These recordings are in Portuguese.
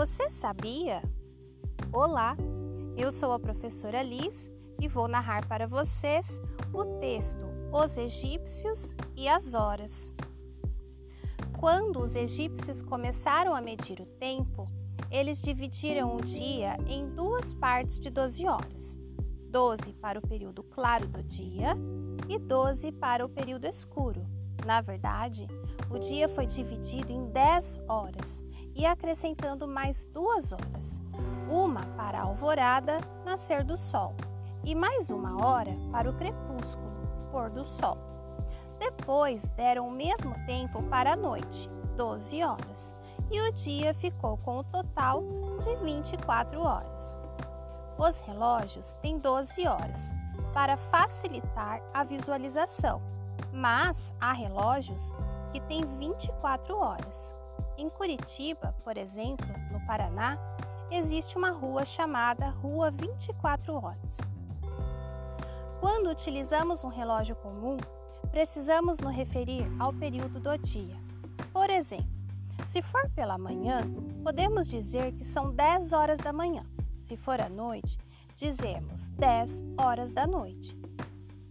Você sabia? Olá, eu sou a professora Liz e vou narrar para vocês o texto Os Egípcios e as Horas. Quando os egípcios começaram a medir o tempo, eles dividiram o dia em duas partes de 12 horas: 12 para o período claro do dia e 12 para o período escuro. Na verdade, o dia foi dividido em 10 horas e acrescentando mais duas horas, uma para a alvorada, nascer do sol, e mais uma hora para o crepúsculo, pôr do sol. Depois deram o mesmo tempo para a noite, 12 horas, e o dia ficou com o total de 24 horas. Os relógios têm 12 horas para facilitar a visualização, mas há relógios que têm 24 horas. Em Curitiba, por exemplo, no Paraná, existe uma rua chamada Rua 24 Horas. Quando utilizamos um relógio comum, precisamos nos referir ao período do dia. Por exemplo, se for pela manhã, podemos dizer que são 10 horas da manhã. Se for à noite, dizemos 10 horas da noite.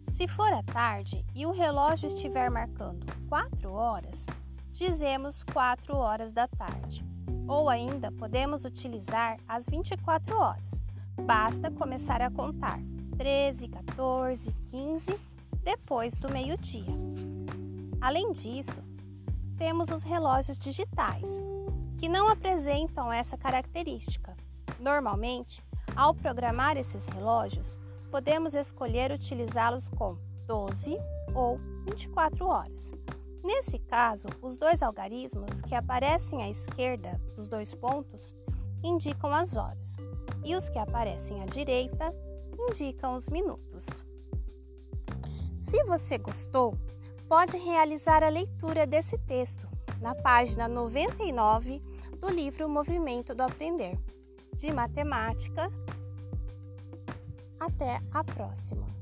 Se for à tarde e o relógio estiver marcando 4 horas, dizemos 4 horas da tarde. Ou ainda podemos utilizar as 24 horas. Basta começar a contar 13, 14, 15 depois do meio-dia. Além disso, temos os relógios digitais, que não apresentam essa característica. Normalmente, ao programar esses relógios, podemos escolher utilizá-los com 12 ou 24 horas. Nesse caso, os dois algarismos que aparecem à esquerda dos dois pontos indicam as horas, e os que aparecem à direita indicam os minutos. Se você gostou, pode realizar a leitura desse texto na página 99 do livro Movimento do Aprender, de Matemática. Até a próxima!